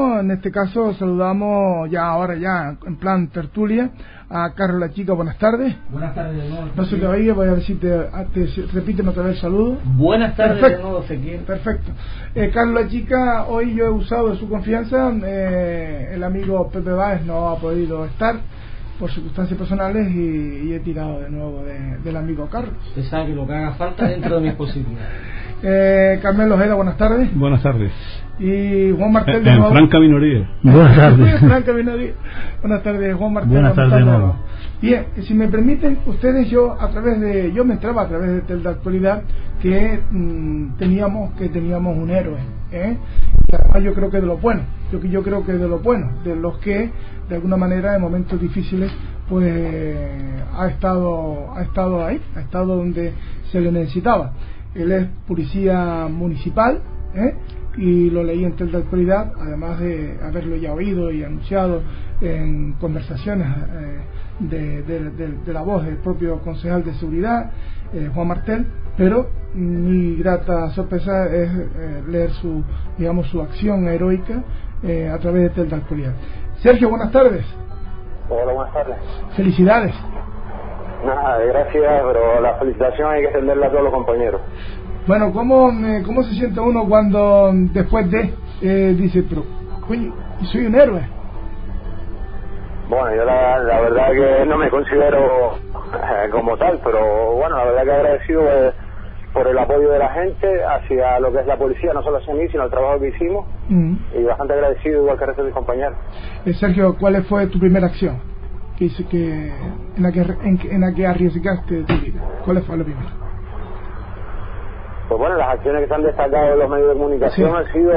En este caso saludamos ya ahora ya en plan tertulia a Carlos La Chica. Buenas tardes. Buenas tardes de nuevo. No se te oye, voy a decirte, te, repíteme otra vez el saludo. Buenas tardes Perfecto. de nuevo, Ezequiel. Perfecto. Eh, Carlos La Chica, hoy yo he usado de su confianza. Eh, el amigo Pepe Báez no ha podido estar por circunstancias personales y, y he tirado de nuevo de, del amigo Carlos. Usted sabe que lo que haga falta dentro de mis posibilidades. Eh, Carmelo Ojeda, buenas tardes. Buenas tardes. Y Juan Martel de En nuevo. franca minoría. Buenas tardes. Franca Minoría. Buenas tardes, Juan Martel. Buenas tardes de nuevo. Bien, si me permiten, ustedes, yo a través de, yo me entraba a través de Tel de Actualidad que mm, teníamos que teníamos un héroe, ¿eh? Y además yo creo que de lo bueno, yo, que- yo creo que de lo bueno, de los que de alguna manera en momentos difíciles pues ha estado ha estado ahí, ha estado donde se le necesitaba. Él es policía municipal, ¿eh? y lo leí en Tel de Actualidad, además de haberlo ya oído y anunciado en conversaciones eh, de, de- de- de la voz del propio concejal de seguridad, eh, Juan Martel, pero mi grata sorpresa es leer su, digamos, su acción heroica eh, a través de Tel de Actualidad. Sergio, buenas tardes. Hola, buenas tardes. Felicidades. Nada, gracias, pero la felicitación hay que extenderla a todos los compañeros. Bueno, ¿cómo, eh, cómo se siente uno cuando después de eh, dice, pero, coño, soy un héroe? Bueno, yo la, la verdad que no me considero eh, como tal, pero bueno, la verdad que agradecido eh, por el apoyo de la gente hacia lo que es la policía, no solo hacia mí, sino el trabajo que hicimos, Mm. y bastante agradecido igual que el resto de mis compañeros. Eh, Sergio, ¿cuál fue tu primera acción que hice que en la que en, en la que arriesgaste tu vida? ¿Cuál fue la primera? Pues bueno, las acciones que se han destacado en los medios de comunicación Sí. han sido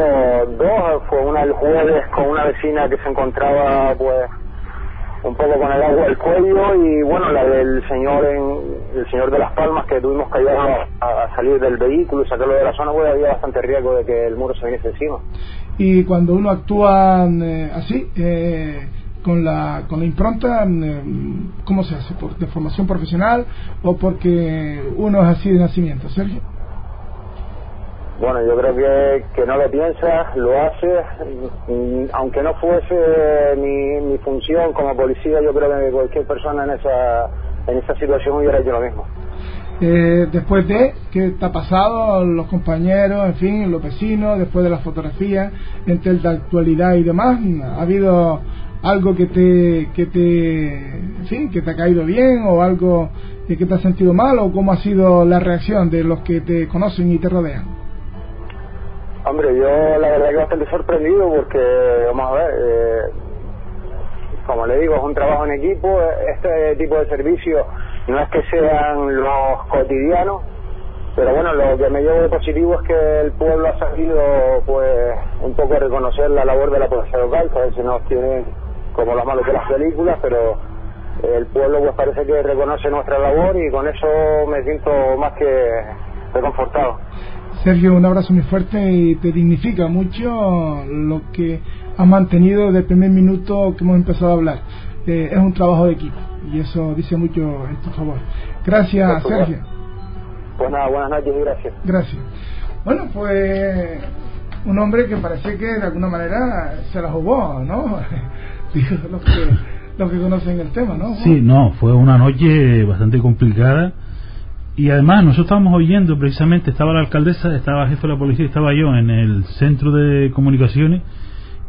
dos. Fue una el jueves con una vecina que se encontraba pues un poco con el agua al cuello y bueno, la del señor en el señor de Las Palmas que tuvimos que ayudar a, a salir del vehículo y sacarlo de la zona, pues había bastante riesgo de que el muro se viniese encima. Y cuando uno actúa eh, así, eh, con la con la impronta, eh, ¿cómo se hace? ¿Por de formación profesional o porque uno es así de nacimiento, Sergio? Bueno, yo creo que, que no lo piensa, lo hace, mm, aunque no fuese mi, mi función como policía, yo creo que cualquier persona en esa, en esa situación hubiera hecho lo mismo. Eh, después de qué te ha pasado, los compañeros, en fin, los vecinos, después de las fotografías, entre el de actualidad y demás, ¿ha habido algo que te, que te, fin, que te ha caído bien o algo que te has sentido mal o cómo ha sido la reacción de los que te conocen y te rodean? Hombre, yo la verdad que bastante sorprendido porque, vamos a ver, eh, como le digo, es un trabajo en equipo, este tipo de servicios no es que sean los cotidianos, pero bueno, lo que me llevo de positivo es que el pueblo ha sabido, pues, un poco reconocer la labor de la policía local, que a veces nos tienen como lo malo que las películas, pero el pueblo pues parece que reconoce nuestra labor y con eso me siento más que reconfortado. Sergio, un abrazo muy fuerte y te dignifica mucho lo que has mantenido desde el primer minuto que hemos empezado a hablar. Eh, es un trabajo de equipo y eso dice mucho en tu favor. Gracias. Sergio. Pues nada, buenas noches y gracias. Gracias. Bueno, pues un hombre que parece que de alguna manera se la jugó, ¿no? Digo, los que, los que conocen el tema, ¿no? Sí, no, fue una noche bastante complicada. Y además, nosotros estábamos oyendo precisamente, estaba la alcaldesa, estaba el jefe de la policía, estaba yo en el centro de comunicaciones.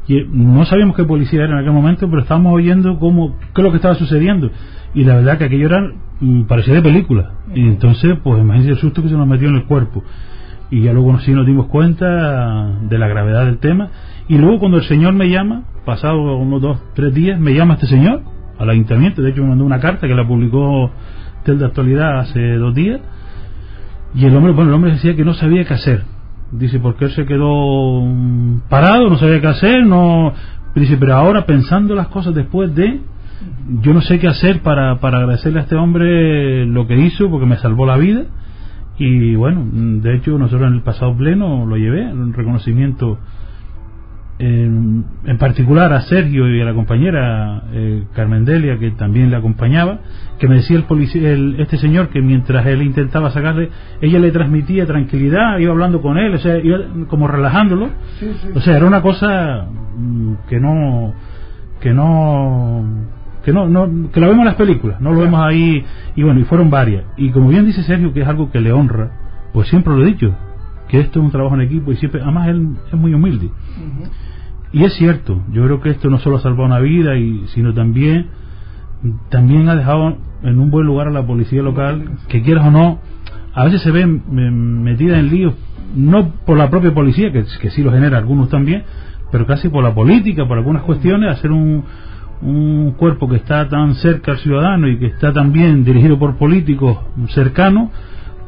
Y no sabíamos qué policía era en aquel momento, pero estábamos oyendo cómo, qué es lo que estaba sucediendo. Y la verdad que aquello era, mm, parecía de película. Y entonces, pues imagínense el susto que se nos metió en el cuerpo. Y ya luego sí nos dimos cuenta de la gravedad del tema. Y luego cuando el señor me llama, pasado unos dos, tres días, me llama este señor al ayuntamiento. De hecho, me mandó una carta que la publicó Tel de Actualidad hace dos días. Y el hombre, bueno, el hombre decía que no sabía qué hacer. Dice, porque él se quedó mm, parado, no sabía qué hacer, no... Dice, pero ahora pensando las cosas después de, yo no sé qué hacer para, para agradecerle a este hombre lo que hizo, porque me salvó la vida. Y bueno, de hecho nosotros en el pasado pleno lo llevé, un reconocimiento eh, en particular a Sergio y a la compañera eh, Carmen Delia, que también le acompañaba, que me decía el policía, este señor que mientras él intentaba sacarle, ella le transmitía tranquilidad, iba hablando con él, o sea, iba como relajándolo. O sea, era una cosa mm, que no que no que no, no que la vemos en las películas, no lo vemos ahí y bueno, y fueron varias. Y como bien dice Sergio que es algo que le honra, pues siempre lo he dicho, que esto es un trabajo en equipo y siempre además él es muy humilde. Y es cierto, yo creo que esto no solo ha salvado una vida, y, sino también, también ha dejado en un buen lugar a la policía local, que quieras o no, a veces se ve metida en líos, no por la propia policía, que, sí lo genera algunos también, pero casi por la política, por algunas cuestiones, hacer un, un cuerpo que está tan cerca al ciudadano y que está también dirigido por políticos cercanos,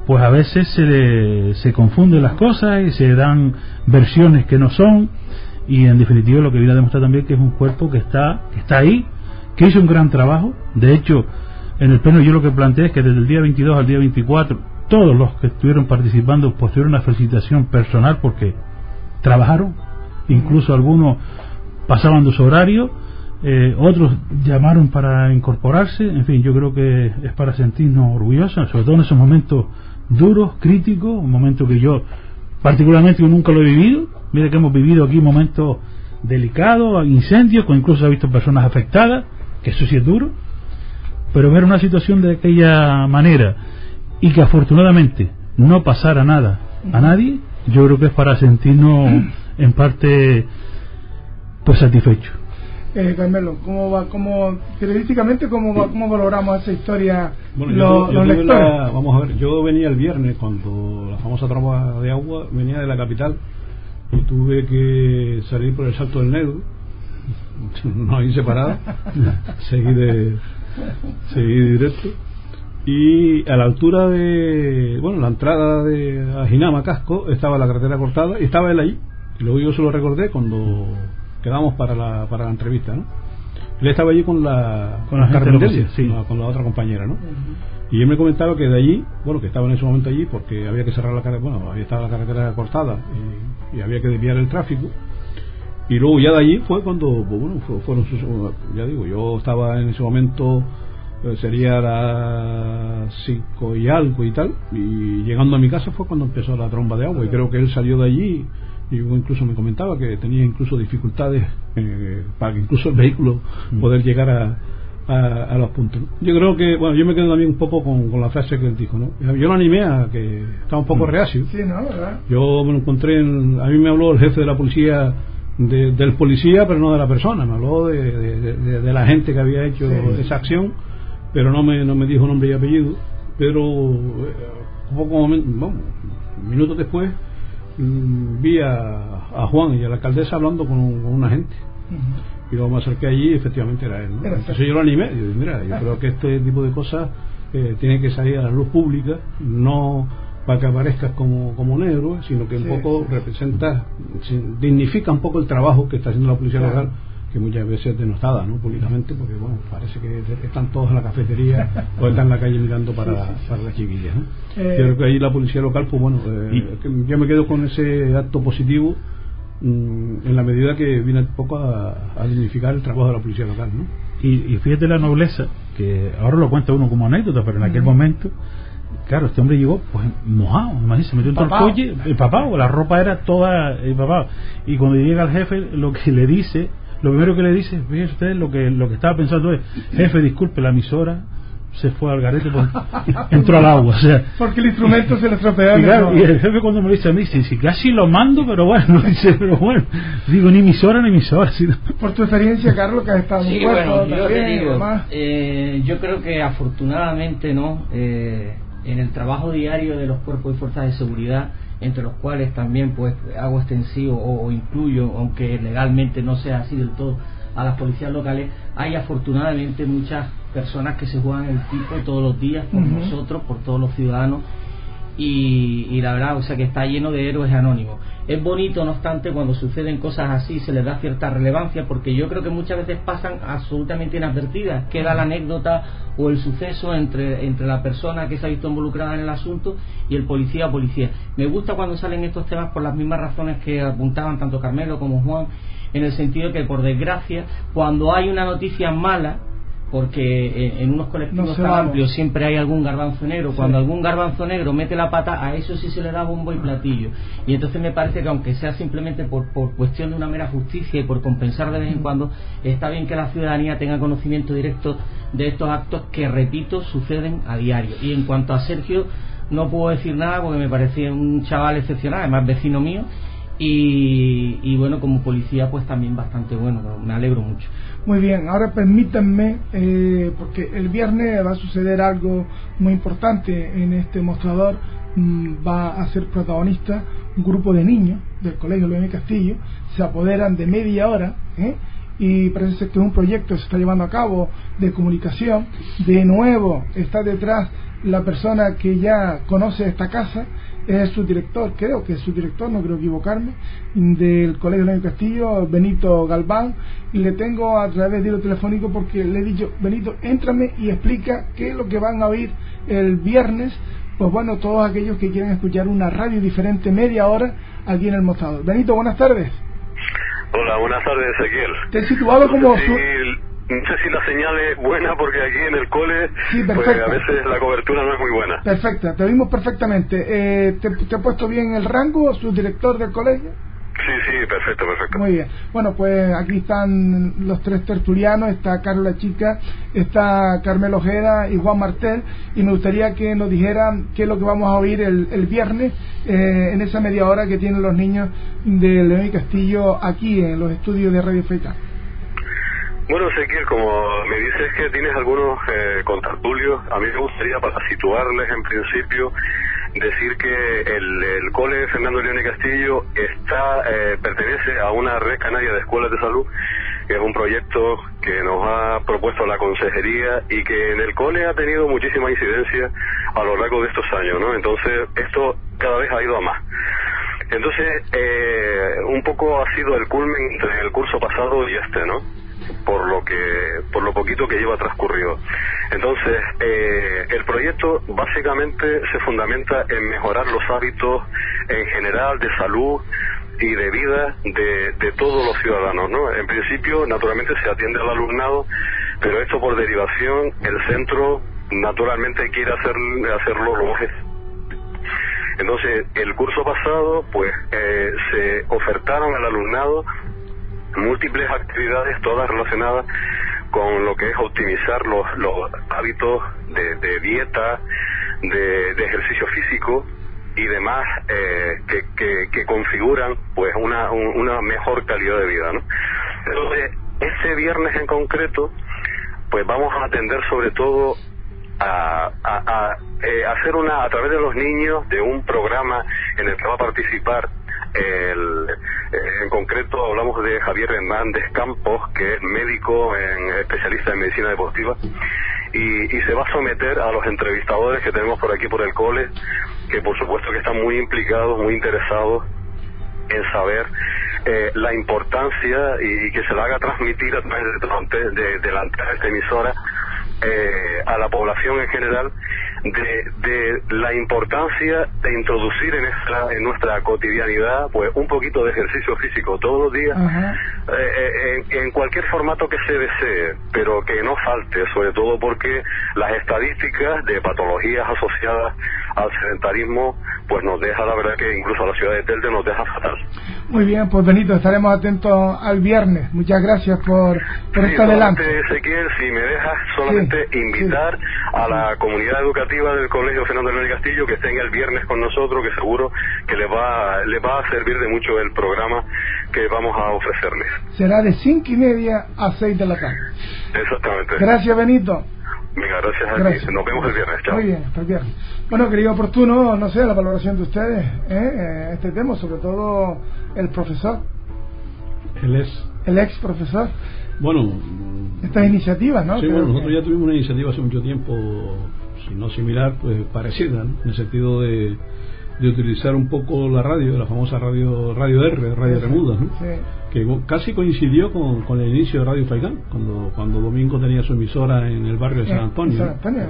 pues a veces se, se confunden las cosas y se dan versiones que no son y en definitiva lo que viene a demostrar también que es un cuerpo que está, que está ahí, que hizo un gran trabajo. De hecho, en el pleno yo lo que planteé es que desde el día 22 al día 24 todos los que estuvieron participando tuvieron una felicitación personal porque trabajaron, incluso algunos pasaban de su horario, eh, otros llamaron para incorporarse, en fin, yo creo que es para sentirnos orgullosos, sobre todo en esos momentos duros, críticos, un momento que yo particularmente nunca lo he vivido, Mira que hemos vivido aquí momentos delicados, incendios, con incluso ha visto personas afectadas, que eso sí es duro, pero ver una situación de aquella manera. Y que afortunadamente no pasara nada a nadie, yo creo que es para sentirnos en parte pues satisfechos. Eh, Carmelo, ¿cómo va, cómo, periodísticamente, cómo, va, cómo valoramos esa historia bueno, vamos a ver, yo venía el viernes cuando la famosa tromba de agua venía de la capital. Y tuve que salir por el salto del Negro. No hice parada. Seguí de seguí directo. Y a la altura de bueno la entrada de Ajinama Casco estaba la carretera cortada y estaba él ahí. Y luego yo se lo recordé cuando quedamos para la, para la entrevista ¿no? él estaba allí con la con la, sí. con la otra compañera ¿no? Y él me comentaba que de allí, bueno, que estaba en ese momento allí porque había que cerrar la carretera, bueno, había estado la carretera cortada y, había que desviar el tráfico. Y luego ya de allí fue cuando, pues, bueno, fueron sus, ya digo, yo estaba en ese momento, eh, sería las cinco y algo y tal, y llegando a mi casa fue cuando empezó la tromba de agua y creo que él salió de allí y incluso me comentaba que tenía incluso dificultades eh, para que incluso el vehículo mm. poder llegar a, a, los puntos. Yo creo que, bueno, yo me quedo también un poco con, la frase que él dijo, ¿no? Yo lo animé a que estaba un poco mm. reacio. Sí, ¿no? ¿verdad? Yo me lo encontré, en, a mí me habló el jefe de la policía, del policía, pero no de la persona, me habló de, la gente que había hecho esa acción, pero no me, no me dijo nombre y apellido. Pero eh, un poco, minutos después, mm, vi a, Juan y a la alcaldesa hablando con, una gente. Y luego me acerqué allí y efectivamente era él. Entonces yo lo animé, y mira, yo creo que este tipo de cosas eh, tiene que salir a la luz pública, no para que aparezcas como, como un héroe, sino que un poco representa, dignifica un poco el trabajo que está haciendo la policía local que muchas veces es denostada ¿no? públicamente porque bueno parece que están todos en la cafetería o están en la calle mirando para, para las chiquillas ¿no? Eh, creo que ahí la policía local pues bueno eh, yo me quedo con ese acto positivo Mm, en la medida que viene un poco a, dignificar el trabajo de la policía local. ¿no? Y, fíjate la nobleza, que ahora lo cuenta uno como anécdota, pero en aquel momento, claro, este hombre llegó pues mojado, imagínate, se metió en todo el coche, el papá, la ropa era toda el papá. Y cuando llega el jefe, lo que le dice, lo primero que le dice, fíjense ustedes, lo que, lo que estaba pensando es, jefe, disculpe, la emisora se fue al garete entró al agua o sea. Porque el instrumento se le estropeó y, el jefe cuando me lo dice a mí dice si casi lo mando pero bueno dice pero bueno digo ni emisora ni emisora sino... por tu experiencia Carlos que has estado sí, bueno, yo, digo, eh, yo creo que afortunadamente no eh, en el trabajo diario de los cuerpos y fuerzas de seguridad entre los cuales también pues hago extensivo o incluyo aunque legalmente no sea así del todo a las policías locales, hay afortunadamente muchas personas que se juegan el tipo todos los días por nosotros, por todos los ciudadanos, y, y, la verdad, o sea que está lleno de héroes anónimos. Es bonito, no obstante, cuando suceden cosas así, se les da cierta relevancia, porque yo creo que muchas veces pasan absolutamente inadvertidas. Queda la anécdota o el suceso entre, entre la persona que se ha visto involucrada en el asunto y el policía o policía. Me gusta cuando salen estos temas por las mismas razones que apuntaban tanto Carmelo como Juan en el sentido que, por desgracia, cuando hay una noticia mala, porque en unos colectivos tan amplios siempre hay algún garbanzo negro. Cuando algún garbanzo negro mete la pata, a eso sí se le da bombo y platillo. Y entonces me parece que aunque sea simplemente por, por cuestión de una mera justicia y por compensar de vez en cuando, está bien que la ciudadanía tenga conocimiento directo de estos actos que, repito, suceden a diario. Y en cuanto a Sergio, no puedo decir nada porque me parecía un chaval excepcional, además vecino mío. Y, y bueno, como policía, pues también bastante bueno, me alegro mucho. Muy bien, ahora permítanme, eh, porque el viernes va a suceder algo muy importante en este mostrador, mm, va a ser protagonista un grupo de niños del Colegio Luis Castillo, se apoderan de media hora, ¿eh? y parece que es un proyecto que se está llevando a cabo de comunicación, de nuevo está detrás la persona que ya conoce esta casa, es su director, creo que es su director, no creo equivocarme, del Colegio León Castillo, Benito Galván, y le tengo a través de lo telefónico porque le he dicho, Benito, éntrame y explica qué es lo que van a oír el viernes, pues bueno, todos aquellos que quieren escuchar una radio diferente media hora aquí en el mostrador. Benito, buenas tardes. Hola, buenas tardes, Ezequiel. Te he situado como... No sé si la señal es buena porque aquí en el cole pues a veces la cobertura no es muy buena. Perfecta, te oímos perfectamente. Eh, ¿te, ¿te, ha puesto bien el rango su director del colegio? Sí, sí, perfecto, perfecto. Muy bien. Bueno, pues aquí están los tres tertulianos, está Carla Chica, está Carmelo Ojeda y Juan Martel, y me gustaría que nos dijeran qué es lo que vamos a oír el, el viernes eh, en esa media hora que tienen los niños de León y Castillo aquí en los estudios de Radio Feca. Bueno, Ezequiel, como me dices que tienes algunos eh, contartulios, a mí me gustaría para situarles en principio decir que el, el cole Fernando León y Castillo está eh, pertenece a una red canaria de escuelas de salud que es un proyecto que nos ha propuesto la consejería y que en el cole ha tenido muchísima incidencia a lo largo de estos años, ¿no? Entonces esto cada vez ha ido a más. Entonces, eh, un poco ha sido el culmen entre el curso pasado y este, ¿no? Por lo que por lo poquito que lleva transcurrido. Entonces, eh, el proyecto básicamente se fundamenta en mejorar los hábitos en general de salud y de vida de, de todos los ciudadanos, ¿no? En principio, naturalmente se atiende al alumnado, pero esto por derivación, el centro naturalmente quiere hacer, hacerlo lo entonces, el curso pasado, pues, eh, se ofertaron al alumnado múltiples actividades, todas relacionadas con lo que es optimizar los, los hábitos de, dieta, de, ejercicio físico y demás eh, que, que, configuran pues una, una mejor calidad de vida. ¿no? Entonces, este viernes en concreto, pues vamos a atender sobre todo a, a, eh, hacer una, a través de los niños, de un programa en el que va a participar el, eh, en concreto hablamos de Javier Hernández Campos, que es médico en, especialista en medicina deportiva, y, se va a someter a los entrevistadores que tenemos por aquí por el cole, que por supuesto que están muy implicados, muy interesados en saber eh, la importancia y, que se la haga transmitir a través de, de, la, emisora eh, a la población en general de, la importancia de introducir en nuestra, en nuestra cotidianidad pues un poquito de ejercicio físico todos los días eh, eh, en, en, cualquier formato que se desee pero que no falte sobre todo porque las estadísticas de patologías asociadas al sedentarismo pues nos deja la verdad que incluso a la ciudad de Telde nos deja fatal muy bien pues Benito estaremos atentos al viernes muchas gracias por, por sí, este adelante Ezequiel si me dejas solamente invitar a la comunidad educativa del Colegio Fernando León Castillo que estén el viernes con nosotros, que seguro que les va, les va a servir de mucho el programa que vamos a ofrecerles. Será de cinco y media a seis de la tarde. Exactamente. Gracias, Benito. Venga, gracias a ti. Nos vemos el viernes. Chao. Muy bien, hasta el viernes. Bueno, querido oportuno, no sé, la valoración de ustedes, ¿eh? eh este tema, sobre todo el profesor. El ex. El ex profesor. Bueno, estas iniciativas, ¿no? Sí, bueno, nosotros ya tuvimos una iniciativa hace mucho tiempo, si no similar, pues parecida, en el sentido de, de utilizar un poco la radio, la famosa radio Radio R, Radio Remuda, ¿no? que casi coincidió con, con, el inicio de Radio Faicán, cuando, cuando Domingo tenía su emisora en el barrio de San Antonio. San Antonio,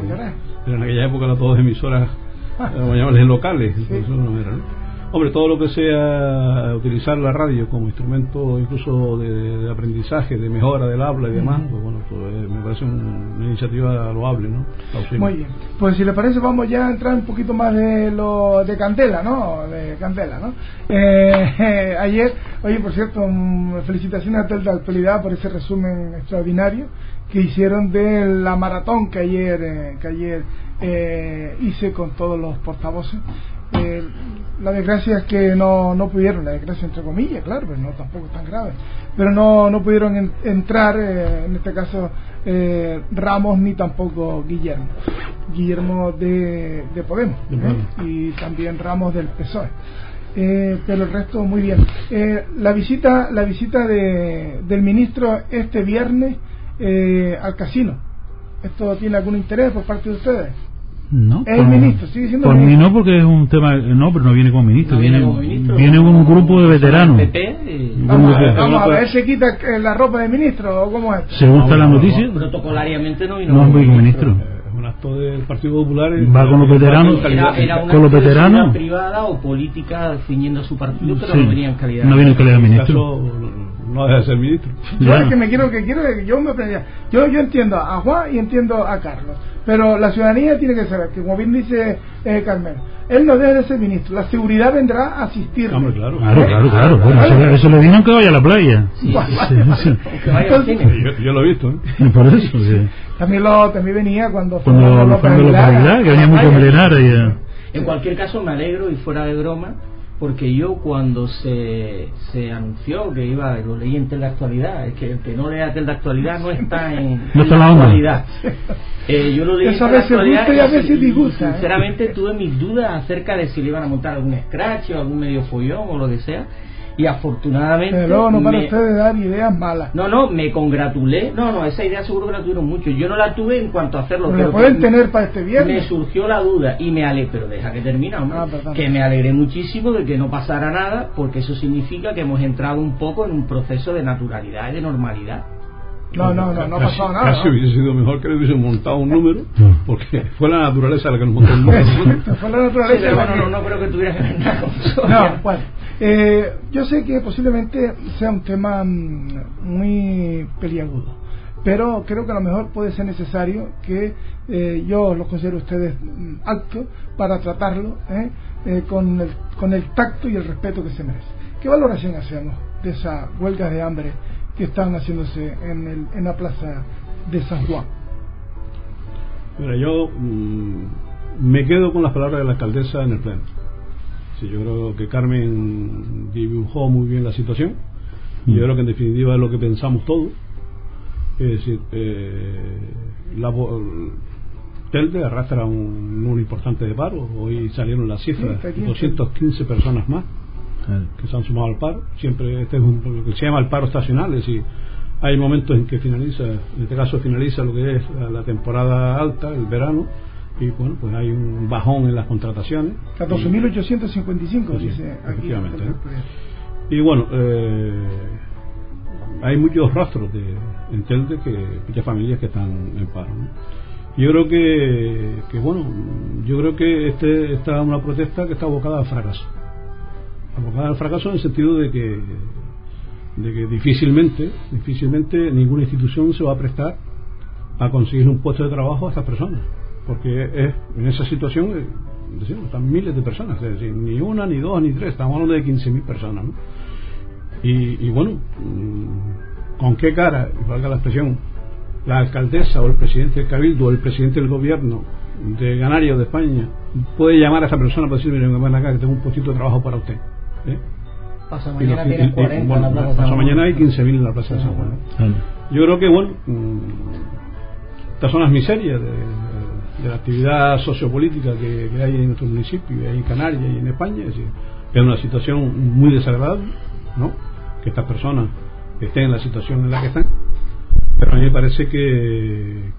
Pero en aquella época eran todas emisoras, ah. locales, eso no era, ¿no? Hombre, todo lo que sea utilizar la radio como instrumento incluso de, aprendizaje, de mejora del habla y demás, pues bueno, pues eh, me parece una iniciativa loable, ¿no? Muy bien. Pues si le parece vamos ya a entrar un poquito más de lo de Candela, ¿no? De Candela, ¿no? Eh, ayer, oye, por cierto, felicitaciones a Telda Actualidad por ese resumen extraordinario que hicieron de la maratón que ayer, eh, que ayer eh, hice con todos los portavoces. Eh, la desgracia es que no, no pudieron, la desgracia entre comillas, claro, pero no tampoco tan grave, pero no, no pudieron entrar, en este caso, Ramos ni tampoco Guillermo. Guillermo de, de Podemos y también Ramos del PSOE. pero el resto muy bien. la visita, la visita de, del ministro este viernes eh, al casino. ¿Esto tiene algún interés por parte de ustedes? No. El ministro, sigue siendo Por mí no, porque es un tema. No, pero no viene como ministro, viene, viene, un grupo de veteranos. Vamos, a, ver, ¿se quita eh, la ropa de ministro o cómo es? Según está la noticia. Protocolariamente no vino no como ministro. Es un acto del Partido Popular. Va con los veteranos. Era, una con los veteranos. privada o política ciñendo su partido, pero no venía en calidad. No viene en calidad de ministro no deja de ser ministro. Yo es que me quiero que quiero yo me yo yo entiendo a Juan y entiendo a Carlos, pero la ciudadanía tiene que saber que como bien dice eh, Carmen, él no debe de ser ministro, la seguridad vendrá a asistir. claro, claro, claro, claro. Bueno, eso, le vino que vaya a la playa. yo, lo he visto. ¿eh? Por eso, sí. También lo también venía cuando fue cuando, cuando que venía muy a En cualquier caso me alegro y fuera de broma porque yo cuando se, se anunció que iba, lo leí en Tel de Actualidad, es que el que no lea Tel de Actualidad no está en, no está la actualidad. Eh, yo lo leí en Tel Actualidad y, a veces disgusta, ¿eh? sinceramente tuve mis dudas acerca de si le iban a montar algún scratch o algún medio follón o lo que sea y afortunadamente pero no para ustedes dar ideas malas. No no me congratulé. No no esa idea seguro que la tuvieron mucho yo no la tuve en cuanto a hacerlo pero, pueden tener para este viernes. me surgió la duda y me alegré pero deja que termine ah, que me alegré muchísimo de que no pasara nada porque eso significa que hemos entrado un poco en un proceso de naturalidad y de normalidad no, no, no, no ha pasado nada. Casi hubiese sido mejor que le hubiesen montado un número, porque fue la naturaleza la que nos montó el número. fue la naturaleza. bueno, no, no creo que tuviera que ver nada con eso. No, bueno. Eh, yo sé que posiblemente sea un tema mm, muy peliagudo, pero creo que a lo mejor puede ser necesario que eh, yo los considero ustedes mm, altos para tratarlo ¿eh? eh, con, el, con el tacto y el respeto que se merece. ¿Qué valoración hacemos de esa huelga de hambre que están haciéndose en, el, en la plaza de San Juan? Mira, yo mm, me quedo con las palabras de la alcaldesa en el pleno Sí, yo creo que Carmen dibujó muy bien la situación. y Yo mm. creo que en definitiva es lo que pensamos todos. Es decir, eh, la, Telde arrastra un número importante de paro. Hoy salieron las cifras, 215 personas más que se han sumado al paro. Siempre este es un, lo que se llama el paro estacional, es decir, hay momentos en que finaliza, en este caso finaliza lo que es la temporada alta, el verano, y bueno, pues hay un bajón en las contrataciones. 14.855, dice aquí. Efectivamente. Y bueno, eh, hay muchos rastros de, en Telde que muchas familias que están en paro. Yo creo que, que, bueno, yo creo que este está una protesta que está abocada al fracaso. Abocada al fracaso en el sentido de que de que difícilmente, difícilmente ninguna institución se va a prestar a conseguir un puesto de trabajo a estas personas porque es, en esa situación eh, decimos, están miles de personas, es decir, ni una, ni dos, ni tres, estamos hablando de 15.000 personas. ¿no? Y, bueno, mm, ¿con qué cara, valga la expresión, la alcaldesa o el presidente del Cabildo o el presidente del gobierno de Ganario de España puede llamar a esa persona para decirle, ven acá que tengo un postito de trabajo para usted? ¿Eh? Pasa mañana tiene 40 en mañana hay 15.000 en la Plaza de San Juan. Yo creo que, bueno, mm, estas son las miserias de, de la actividad sociopolítica que, hay en nuestro municipio, y en Canarias y en España. Es, decir, es una situación muy desagradable, ¿no? Que estas personas estén en la situación en la que están. Pero a mí me parece que,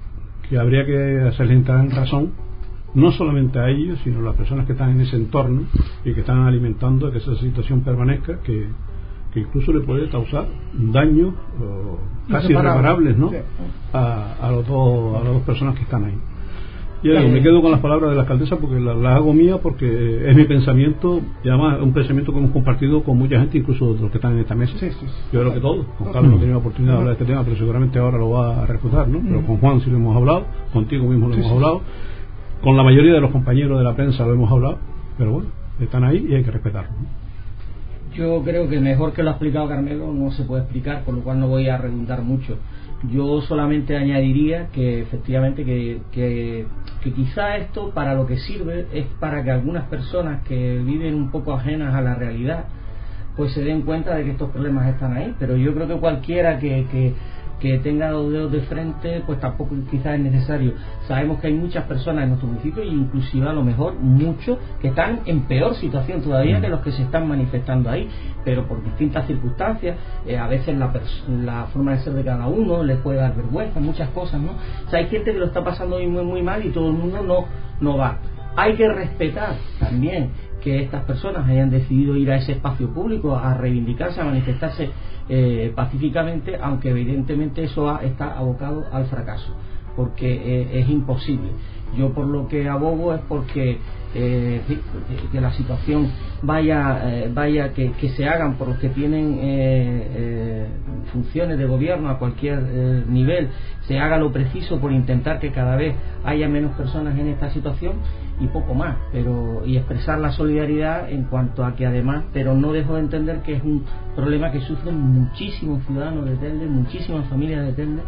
que habría que hacerles entrar en razón, no solamente a ellos, sino a las personas que están en ese entorno y que están alimentando que esa situación permanezca, que, que incluso le puede causar daños casi irreparables ¿no? a, a, los dos, a las dos personas que están ahí. Yo me quedo con las palabras de la alcaldesa porque las hago mía porque es mi pensamiento y además es un pensamiento que hemos compartido con mucha gente, incluso los que están en esta mesa. Yo creo que todos. Con Carlos no he tenido oportunidad de hablar de este tema, pero seguramente ahora lo va a refutar, ¿no? Pero con Juan sí lo hemos hablado, contigo mismo lo hemos hablado, con la mayoría de los compañeros de la prensa lo hemos hablado, pero bueno, están ahí y hay que respetarlo. Yo creo que mejor que lo ha explicado Carmelo no se puede explicar, por lo cual no voy a redundar mucho. Yo solamente añadiría que efectivamente que, que, quizá esto para lo que sirve es para que algunas personas que viven un poco ajenas a la realidad pues se den cuenta de que estos problemas están ahí. Pero yo creo que cualquiera que, que que tenga los dedos de frente, pues tampoco quizás es necesario. Sabemos que hay muchas personas en nuestro municipio, e inclusive a lo mejor muchos, que están en peor situación todavía mm. que los que se están manifestando ahí, pero por distintas circunstancias, eh, a veces la, la forma de ser de cada uno les puede dar vergüenza, muchas cosas, ¿no? O sea, hay gente que lo está pasando muy, muy mal y todo el mundo no, no va. Hay que respetar también que estas personas hayan decidido ir a ese espacio público a reivindicarse, a manifestarse eh, pacíficamente, aunque evidentemente eso está abocado al fracaso, porque eh, es imposible. Yo por lo que abogo es porque eh, que la situación vaya, vaya que, se hagan por los que tienen funciones de gobierno a cualquier nivel, se haga lo preciso por intentar que cada vez haya menos personas en esta situación y poco más, pero y expresar la solidaridad en cuanto a que además, pero no dejo de entender que es un problema que sufren muchísimos ciudadanos de Telde, muchísimas familias de Telde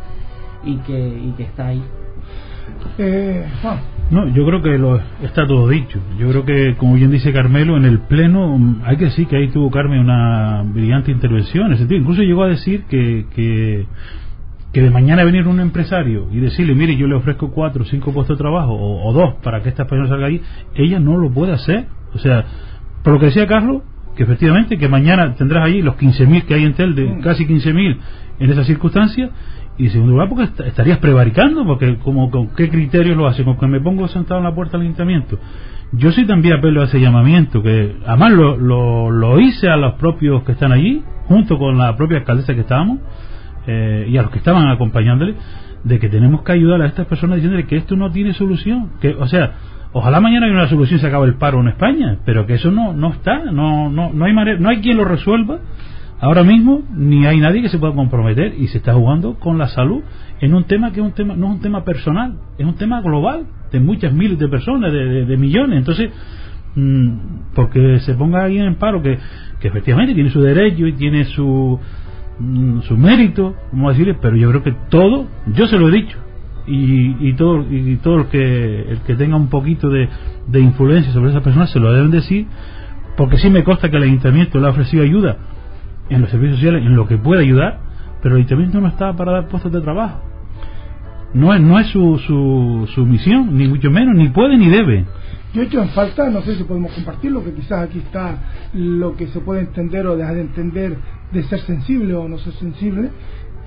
y que, y que está ahí. Eh, no, yo creo que lo, está todo dicho. Yo creo que, como bien dice Carmelo, en el Pleno mm, hay que decir que ahí tuvo Carmen una brillante intervención. En incluso llegó a decir que, que que de mañana venir un empresario y decirle, mire, yo le ofrezco cuatro o cinco puestos de trabajo o, dos para que esta persona salga ahí, ella no lo puede hacer. O sea, por lo que decía Carlos, que efectivamente que mañana tendrás allí los 15.000 que hay en Tel, de mm. casi 15.000 en esas circunstancias, y en segundo lugar porque estarías prevaricando, porque como con qué criterios lo hace, con que me pongo sentado en la puerta del ayuntamiento. Yo sí también apelo a ese llamamiento, que además lo, lo, lo hice a los propios que están allí, junto con la propia alcaldesa que estábamos, eh, y a los que estaban acompañándole de que tenemos que ayudar a estas personas diciéndole que esto no tiene solución que o sea ojalá mañana haya una solución y se acabe el paro en España pero que eso no no está no no no hay manera no hay quien lo resuelva ahora mismo ni hay nadie que se pueda comprometer y se está jugando con la salud en un tema que es un tema no es un tema personal es un tema global de muchas miles de personas de, de, millones. Entonces mm, porque se ponga alguien en paro que, que efectivamente tiene su derecho y tiene su Mm, su mérito, como decirle, pero yo creo que todo, yo se lo he dicho, y, y todo y todo el que el que tenga un poquito de, de influencia sobre esa persona se lo deben decir, porque sí me consta que el ayuntamiento le ha ofrecido ayuda en los servicios sociales, en lo que puede ayudar, pero el ayuntamiento no está para dar puestos de trabajo. No es, no es su, su, su misión, ni mucho menos, ni puede ni debe. Yo he hecho en falta, no sé si podemos compartirlo, que quizás aquí está lo que se puede entender o dejar de entender de ser sensible o no ser sensible,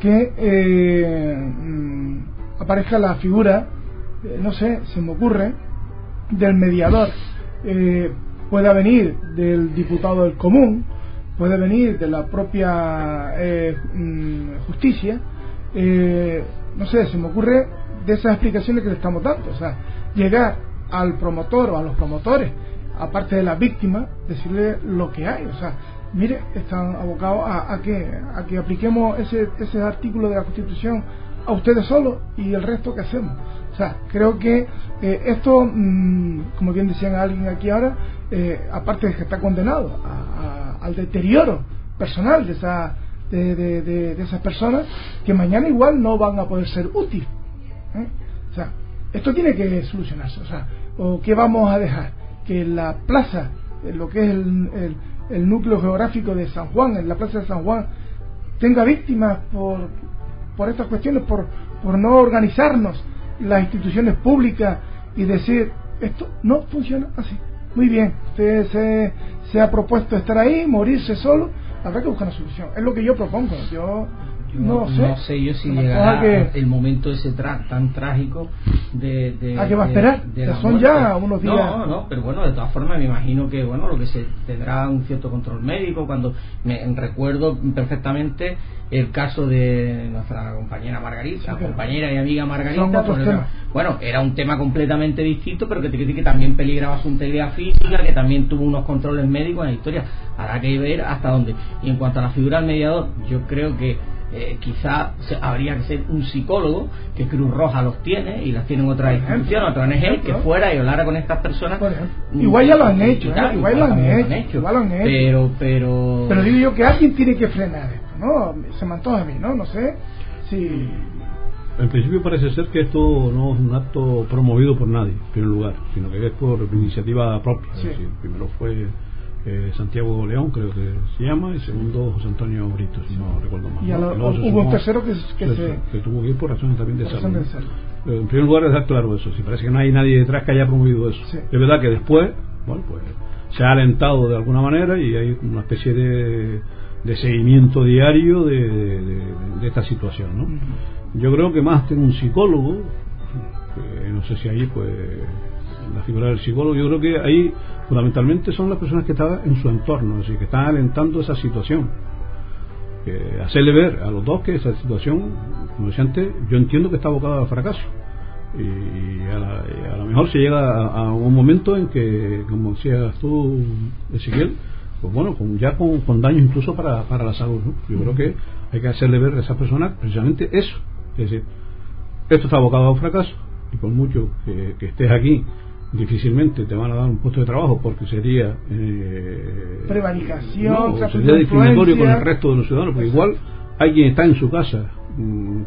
que eh, mm, aparezca la figura, eh, no sé, se me ocurre, del mediador. Eh, pueda venir del diputado del común, puede venir de la propia mm, justicia, no sé, se me ocurre de esas explicaciones que le estamos dando, o sea, llegar al promotor o a los promotores, aparte de la víctima, decirle lo que hay, o sea, mire, están abocados a, que, a que apliquemos ese, ese artículo de la Constitución a ustedes solos y el resto que hacemos. O sea, creo que eh, esto, mm, como bien decían alguien aquí ahora, eh, aparte de que está condenado al deterioro personal de, esa, de, de, de, esas personas, que mañana igual no van a poder ser útiles. ¿eh? O sea, esto tiene que solucionarse. O sea, ¿o ¿qué vamos a dejar? Que la plaza, lo que es el el núcleo geográfico de San Juan, en la plaza de San Juan, tenga víctimas por, por estas cuestiones, por, por no organizarnos las instituciones públicas y decir, esto no funciona así. Muy bien, usted se, se ha propuesto estar ahí, morirse solo, habrá que buscar una solución. Es lo que yo propongo. Yo, no, no sé. yo si llegará el momento ese tan trágico de, de ¿A qué va a esperar? son ya unos días. no no pero bueno de todas formas me imagino que bueno lo que se tendrá un cierto control médico cuando me recuerdo perfectamente el caso de nuestra compañera Margarita compañera y amiga Margarita bueno era un tema completamente distinto pero que, que, que también peligraba su integridad física que también tuvo unos controles médicos en la historia. Habrá que ver hasta dónde. Y en cuanto a la figura del mediador yo creo que eh, quizá habría que ser un psicólogo que Cruz Roja los tiene y las tienen otras instituciones, otra ONG que fuera y hablara con estas personas. Igual ya lo han hecho, igual, lo han hecho, igual lo han hecho. Pero, pero. Pero digo yo que alguien tiene que frenar esto, ¿no? Se me antoja a mí, ¿no? No sé si. En principio parece ser que esto no es un acto promovido por nadie, en primer lugar, sino que es por iniciativa propia. primero fue eh, Santiago León, creo que se llama, y segundo José Antonio Brito, si no recuerdo mal. Y hubo un tercero que, se, que, tuvo que ir por razones también de salud. En primer lugar, es dar claro eso. Si parece que no hay nadie detrás que haya promovido eso. Es verdad que después, bueno, pues se ha alentado de alguna manera y hay una especie de, de seguimiento diario de, de, esta situación. ¿no? Yo creo que más que un psicólogo, no sé si ahí pues la figura del psicólogo, yo creo que ahí fundamentalmente son las personas que están en su entorno, es decir, que están alentando esa situación. hacerle ver a los dos que esa situación, como decía antes, yo entiendo que está abocada al fracaso. Y a, lo mejor se llega a, un momento en que, como decías tú, Ezequiel, pues bueno, con, ya con, daño incluso para, para la salud. Yo creo que hay que hacerle ver a esa persona precisamente eso. Es decir, esto está abocado al fracaso y por mucho que estés aquí difícilmente te van a dar un puesto de trabajo porque sería eh, prevaricación sería discriminatorio con el resto de los ciudadanos porque igual hay quien está en su casa mm,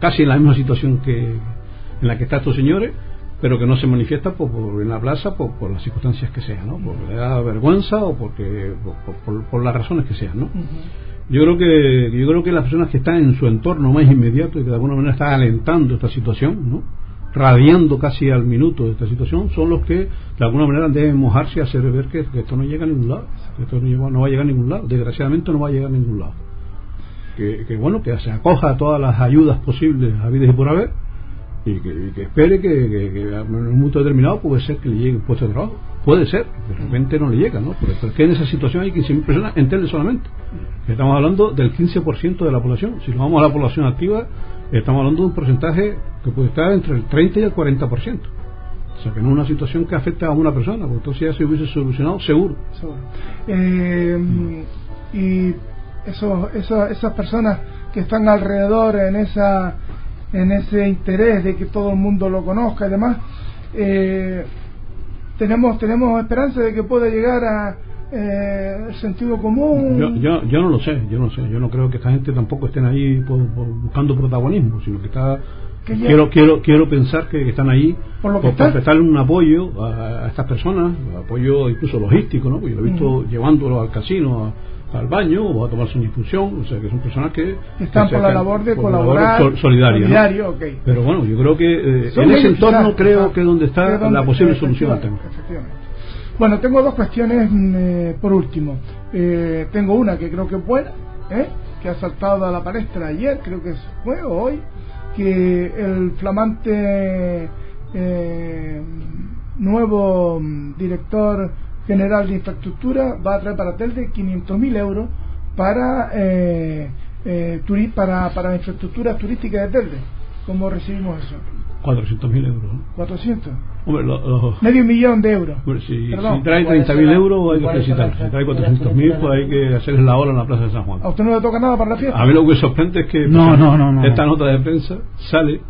casi en la misma situación que en la que están estos señores pero que no se manifiesta por, en la plaza por, por, las circunstancias que sean ¿no? porque le da vergüenza o porque por, las razones que sean ¿no? yo creo que yo creo que las personas que están en su entorno más inmediato y que de alguna manera están alentando esta situación ¿no? Radiando casi al minuto de esta situación son los que de alguna manera deben mojarse y hacer ver que, esto no llega a ningún lado, que esto no, va a llegar a ningún lado, desgraciadamente no va a llegar a ningún lado. Que, bueno, que se acoja a todas las ayudas posibles habidas y por haber y que, espere que, en un momento determinado puede ser que le llegue un puesto de trabajo. Puede ser, de repente no le llega, ¿no? Porque en esa situación hay 15.000 personas en solamente. Estamos hablando del 15% de la población. Si nos vamos a la población activa, estamos hablando de un porcentaje que puede estar entre el 30 y el 40%. O sea, que no es una situación que afecta a una persona, porque entonces ya se hubiese solucionado seguro. Eh, y eso, esas personas que están alrededor en esa en ese interés de que todo el mundo lo conozca y demás, eh, tenemos tenemos esperanza de que pueda llegar a, eh, sentido común. Yo, yo, yo, no lo sé, yo no sé, yo no creo que esta gente tampoco estén ahí buscando protagonismo, sino que está quiero quiero quiero pensar que están ahí por, prestarle un apoyo a, estas personas, apoyo incluso logístico, ¿no? Porque yo lo he visto llevándolo al casino, al baño o a tomarse una infusión, o sea que son personas que están por la labor de colaborar solidario, pero bueno yo creo que eh, en ese entorno creo que es donde está la posible solución al tema. bueno, tengo dos cuestiones mm, eh, por último. Eh, tengo una que creo que es buena, ¿eh? que ha saltado a la palestra ayer, creo que fue o hoy, que el flamante nuevo mm, director general de infraestructura va a traer para Telde 500.000 euros para, para, para infraestructura turística de Telde. ¿Cómo recibimos eso? 400.000 euros. ¿400? Medio millón de euros. si, trae 30.000 euros hay que felicitar. Si trae 400.000, pues hay que hacerles la hora en la Plaza de San Juan. ¿A usted no le toca nada para la fiesta? A mí lo que sorprende es que no, no, no, esta nota de prensa sale.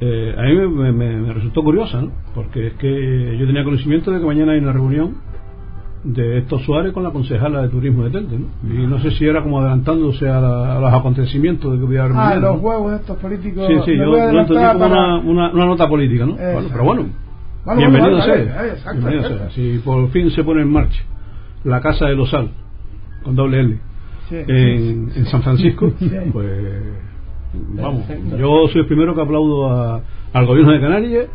Eh, a mí me, me, resultó curiosa, ¿no? Porque es que yo tenía conocimiento de que mañana hay una reunión de estos Suárez con la concejala de turismo de Telde, ¿no? Y no sé si era como adelantándose a, los acontecimientos de que hubiera Ah, los huevos estos políticos. Sí, sí, yo lo entendí como una, una, nota política, ¿no? Bueno, pero bueno, bienvenido sea. Si por fin se pone en marcha la Casa de los Sal, con doble L, en, en, San Francisco, pues vamos, yo soy el primero que aplaudo a, al gobierno de Canarias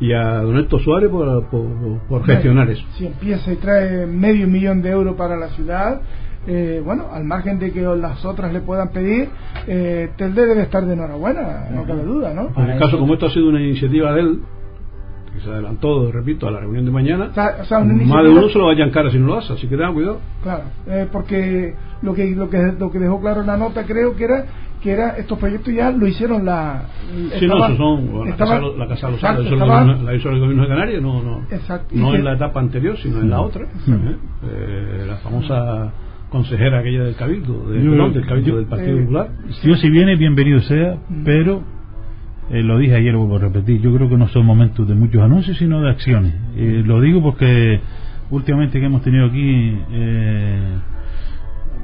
y a don Héctor Suárez por, por, gestionar eso. Si empieza y trae medio millón de euros para la ciudad, eh, bueno, al margen de que las otras le puedan pedir, eh, Telde debe estar de enhorabuena, no cabe duda, ¿no? En el caso como esto ha sido una iniciativa de él, que se adelantó, repito, a la reunión de mañana, más de uno se lo vayan cara si no lo hace, así que tengan cuidado. Claro, eh, porque lo que, lo, que, lo que dejó claro en la nota creo que era que era estos proyectos ya lo hicieron la sí no esos son la, casa, la casa los exacto, la hizo el gobierno de Canarias no no no en la etapa anterior sino en la otra ¿eh? Eh, la famosa consejera aquella del cabildo del cabildo del partido popular yo si viene bienvenido sea pero eh, lo dije ayer vuelvo a repetir yo creo que no son momentos de muchos anuncios sino de acciones lo digo porque últimamente que hemos tenido aquí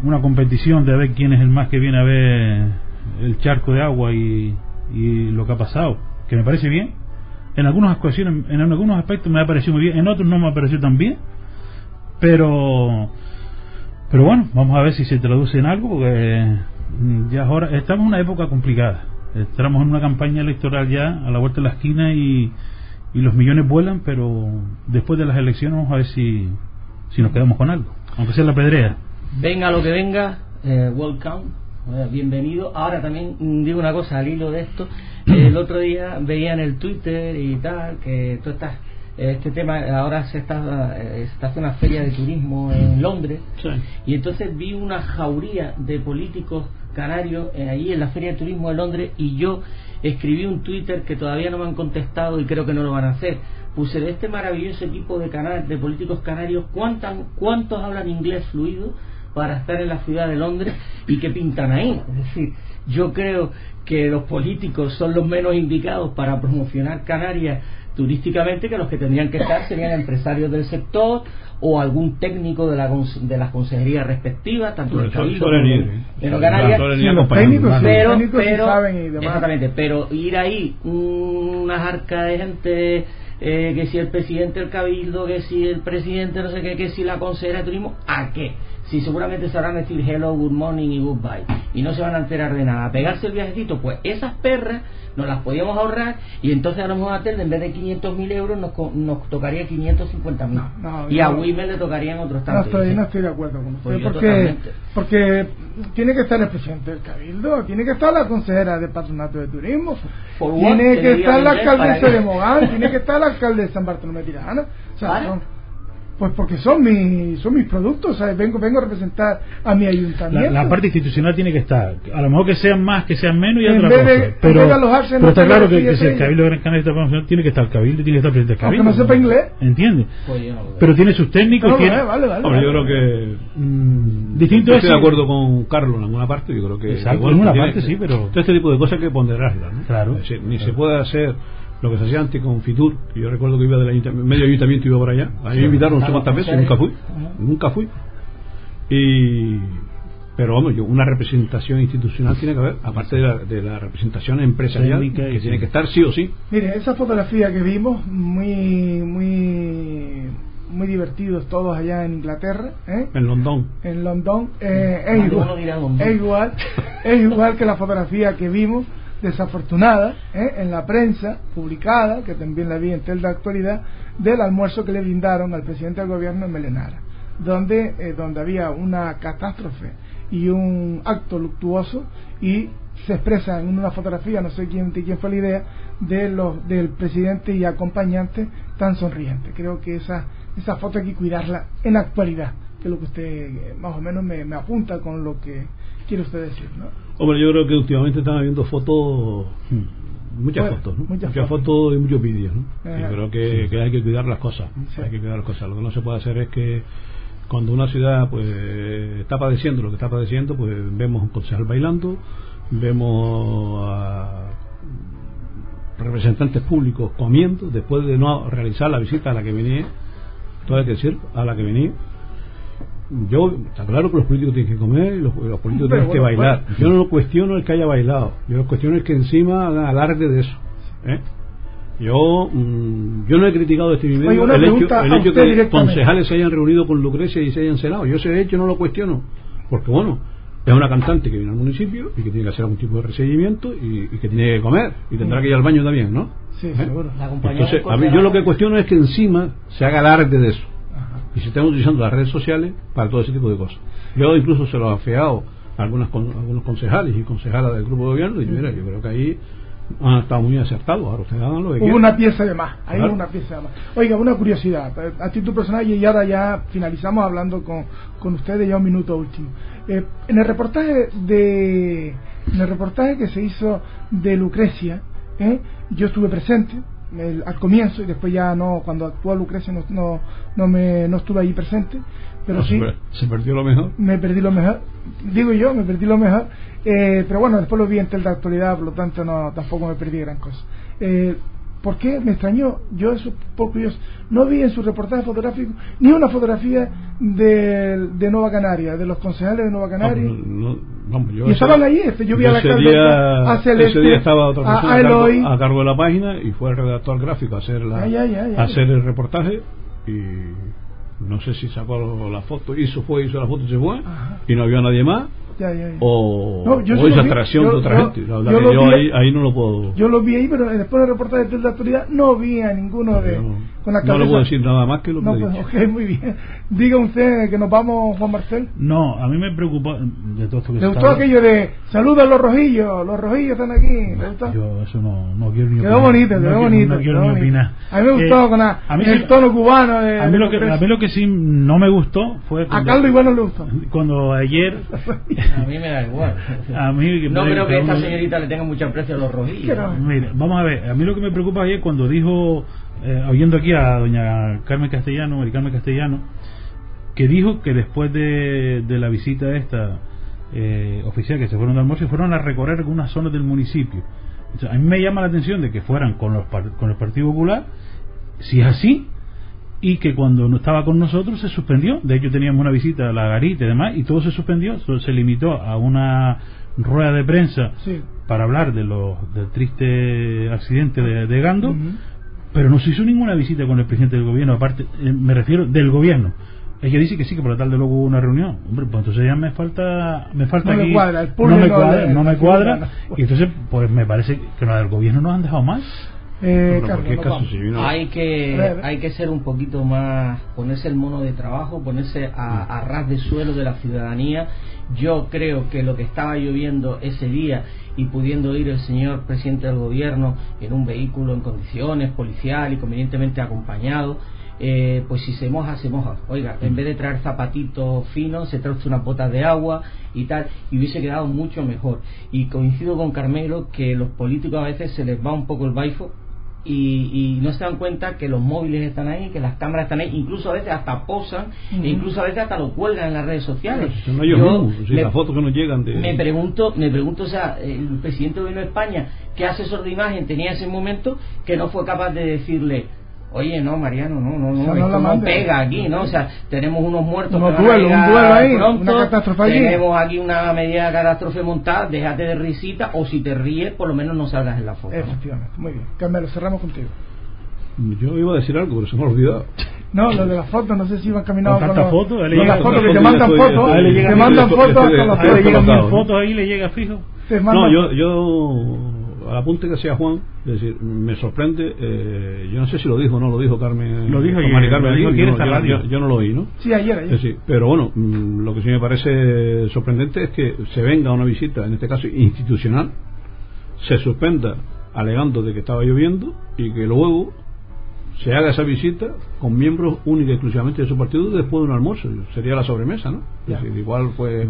una competición de ver quién es el más que viene a ver el charco de agua y, y lo que ha pasado, que me parece bien. En algunas ocasiones, en algunos aspectos me ha parecido muy bien, en otros no me ha parecido tan bien, pero pero bueno, vamos a ver si se traduce en algo, porque mm, ya ahora estamos en una época complicada. Estamos en una campaña electoral ya a la vuelta de la esquina y, y los millones vuelan, pero después de las elecciones vamos a ver si, si nos quedamos con algo, aunque sea la pedrea. Venga lo que venga, eh, welcome bienvenido. Ahora también digo una cosa al hilo de esto. El otro día veía en el Twitter y tal que tú estás este tema ahora se está, eh, está haciendo una feria de turismo en Londres y entonces vi una jauría de políticos canarios eh, ahí en la feria de turismo de Londres y yo escribí un Twitter que todavía no me han contestado y creo que no lo van a hacer puse de este maravilloso equipo de, de políticos canarios ¿cuántos hablan inglés fluido para estar en la ciudad de Londres y que pintan ahí. Es decir, yo creo que los políticos son los menos indicados para promocionar Canarias turísticamente que los que tendrían que estar serían empresarios del sector o algún técnico de, la, de las consejerías respectivas, tanto del Cabildo como de Canarias, pero, pero, exactamente, pero ir ahí una arca de gente eh, que si el presidente del Cabildo, que si el presidente no sé qué, que si la consejera de turismo, ¿a qué? Si seguramente sabrán decir hello, good morning y goodbye. Y no se van a enterar de nada, pegarse el viajecito, pues esas perras nos las podíamos ahorrar y entonces a lo mejor a en vez de 500 mil euros nos, nos tocaría 550 mil. Y a Wimmer le tocarían otros tantos. No estoy, no estoy de acuerdo con usted pues porque, porque tiene que estar el presidente del Cabildo, tiene que estar la consejera de Patronato de Turismo, tiene que estar la alcaldesa de Mogán, tiene que estar la alcalde de San Bartolomé Tirana. O sea, pues porque son mis, son mis productos, Vengo, vengo a representar a mi ayuntamiento. La, parte institucional tiene que estar. A lo mejor que sean más, que sean menos y otra cosa. pero, pero está claro que, que si el Cabildo de Gran Canaria tiene que estar el Cabildo, tiene que estar el presidente del Cabildo. Aunque no sepa inglés. ¿Entiende? Pues pero tiene sus técnicos. tiene... vale, vale, yo creo que. Mm, distinto estoy de acuerdo con Carlos en alguna parte. Yo creo que. Exacto, en alguna parte sí, pero. Todo este tipo de cosas hay que ponderarlas. ¿no? Claro. ni se puede hacer lo que se hacía antes con Fitur, que yo recuerdo que iba del ayuntamiento, medio ayuntamiento iba por allá, a mí me invitaron no sé cuántas veces, nunca fui, nunca fui. Y, pero vamos, yo, una representación institucional tiene que haber, aparte de la, de la representación empresarial, que tiene que estar sí o sí. Mire, esa fotografía que vimos, muy, muy muy divertidos todos allá en Inglaterra. ¿eh? En London. En London. Eh, es, igual, es, igual, es igual que la fotografía que vimos desafortunada ¿eh? en la prensa publicada, que también la vi en Tel de Actualidad, del almuerzo que le brindaron al presidente del gobierno en Melenara, donde, eh, donde había una catástrofe y un acto luctuoso y se expresa en una fotografía, no sé quién, quién fue la idea, de los, del presidente y acompañante tan sonriente. Creo que esa, esa foto hay que cuidarla en la actualidad, que es lo que usted eh, más o menos me, me apunta con lo que quiere usted decir, ¿no? Hombre, yo creo que últimamente están habiendo fotos, hmm, muchas fotos, ¿no? muchas, fotos. y muchos vídeos, ¿no? Yo creo que, hay que cuidar las cosas, hay que cuidar las cosas. Lo que no se puede hacer es que cuando una ciudad pues está padeciendo lo que está padeciendo, pues vemos un concejal bailando, vemos a representantes públicos comiendo después de no realizar la visita a la que venía, todo hay que decir, a la que venía yo, está claro que los políticos tienen que comer y los, políticos tienen que bailar. Yo no lo cuestiono el que haya bailado, yo lo cuestiono el que encima haga alarde de eso. ¿eh? Yo mm, yo no he criticado este medio el hecho, el hecho que concejales se hayan reunido con Lucrecia y se hayan cenado. Yo ese hecho no lo cuestiono, porque bueno, es una cantante que viene al municipio y que tiene que hacer algún tipo de recibimiento y, que tiene que comer y tendrá que ir al baño también, ¿no? Sí, ¿Eh? Entonces, yo lo que cuestiono es que encima se haga alarde de eso. Y se están utilizando las redes sociales para todo ese tipo de cosas. Yo incluso se lo he afeado a algunas, algunos concejales y concejalas del grupo de gobierno y mira, yo creo que ahí han estado muy acertados. Ahora ustedes hagan lo que Hubo una pieza de más, hay una pieza de más. Oiga, una curiosidad, a título personal y ahora ya finalizamos hablando con, con ustedes ya un minuto último. Eh, en el reportaje de en el reportaje que se hizo de Lucrecia, ¿eh? yo estuve presente, al comienzo y después ya no, cuando actuó Lucrecia no, no, no, me, no estuve ahí presente, pero sí. Se perdió lo mejor. Me perdí lo mejor, digo yo, me perdí lo mejor, eh, pero bueno, después lo vi en tel de actualidad, por lo tanto no, tampoco me perdí gran cosa. Eh, ¿Por qué me extrañó? Yo eso poco yo no vi en su reportaje fotográfico ni una fotografía de, de Nueva Canaria, de los concejales de Nueva Canaria. y estaban ahí, este, yo vi a la día, a Ese día estaba otra persona a, cargo, de la página y fue el redactor gráfico a hacer, la, hacer el reportaje y no sé si sacó la foto, hizo fue, hizo la foto y se fue y no había nadie más o, no, yo esa atracción de otra gente. yo, ahí, ahí, no lo puedo. Yo lo vi ahí, pero después del reportaje de la autoridad no vi a ninguno de. Con la no le puedo decir nada más que lo que no, pues, okay, muy bien. Diga usted que nos vamos, Juan Marcel. No, a mí me preocupa de todo esto que ¿Le gustó aquello de saluda a los rojillos? Los rojillos están aquí. ¿Le gustó? Yo eso no, no quiero ni Quedó bonito, quedó no bonito. no quiero ni opinar. A mí me gustó eh, con la, a mí el tono cubano. De, a, mí lo que, a mí lo que sí no me gustó fue. A Carlos igual no le gustó. Cuando ayer. a mí me da igual. A mí, no creo que esta señorita le tenga mucho aprecio a los rojillos. Mire, vamos a ver, a mí lo que me preocupa ayer cuando dijo, eh, oyendo aquí a doña Carmen Castellano, Mari Carmen Castellano, que dijo que después de, de la visita esta eh, oficial que se fueron de almuerzo, fueron a recorrer algunas zonas del municipio. a mí me llama la atención de que fueran con, los, con el Partido Popular, si es así, y que cuando no estaba con nosotros se suspendió. De hecho, teníamos una visita a la garita y demás, y todo se suspendió. se limitó a una rueda de prensa para hablar de lo, del triste accidente de, Gando, pero no se hizo ninguna visita con el presidente del gobierno, aparte, eh, me refiero del gobierno. Ella dice que sí, que por la tarde luego hubo una reunión. Hombre, pues entonces ya me falta, me falta no aquí, me cuadra, no me cuadra, no me cuadra, y entonces pues me parece que lo del gobierno nos han dejado más. Eh, hay que hay que ser un poquito más ponerse el mono de trabajo ponerse a, ras de suelo de la ciudadanía yo creo que lo que estaba lloviendo ese día y pudiendo ir el señor presidente del gobierno en un vehículo en condiciones policial y convenientemente acompañado eh, pues si se moja, se moja. Oiga, en vez de traer zapatitos finos, se trae unas botas de agua y tal, y hubiese quedado mucho mejor. Y coincido con Carmelo que los políticos a veces se les va un poco el baifo y, no se dan cuenta que los móviles están ahí, que las cámaras están ahí, incluso a veces hasta posan, e incluso a veces hasta lo cuelgan en las redes sociales. Yo, las fotos que nos llegan de... Me pregunto, me pregunto, o sea, el presidente de España, ¿qué asesor de imagen tenía ese momento que no fue capaz de decirle, Oye, no, Mariano, no, no, no, esto no pega aquí, ¿no? O sea, tenemos unos muertos un duelo ahí, una catástrofe allí. Tenemos aquí una medida de catástrofe montada, déjate de risita, o si te ríes, por lo menos no salgas en la foto. Efectivamente, muy bien. Carmelo, cerramos contigo. Yo iba a decir algo, pero se me ha olvidado. No, lo de las fotos, no sé si iban caminando con, con fotos, con las fotos que te mandan fotos, te mandan fotos hasta las fotos. ahí le llega fijo. No, yo, yo al apunte que hacía Juan, es decir, me sorprende, eh, yo no sé si lo dijo o no lo dijo Carmen. Lo dijo, Carmen yo, yo, no lo oí, ¿no? Sí, ayer, ayer. pero bueno, mm, lo que sí me parece sorprendente es que se venga una visita, en este caso institucional, se suspenda alegando de que estaba lloviendo y que luego se haga esa visita con miembros únicos y exclusivamente de su partido después de un almuerzo. Sería la sobremesa, ¿no? Es decir, igual fue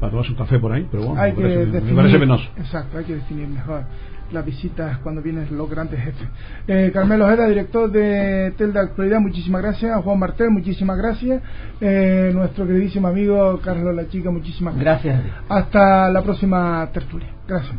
para tomarse un café por ahí, pero bueno, me, parece, me parece penoso. Exacto, hay que definir mejor las visitas cuando vienen los grandes jefes. Eh, Carmelo Ojeda, director de Tel de Actualidad, muchísimas gracias. Juan Martel, muchísimas gracias. Eh, nuestro queridísimo amigo Carlos La Chica, muchísimas gracias. Hasta la próxima tertulia. Gracias.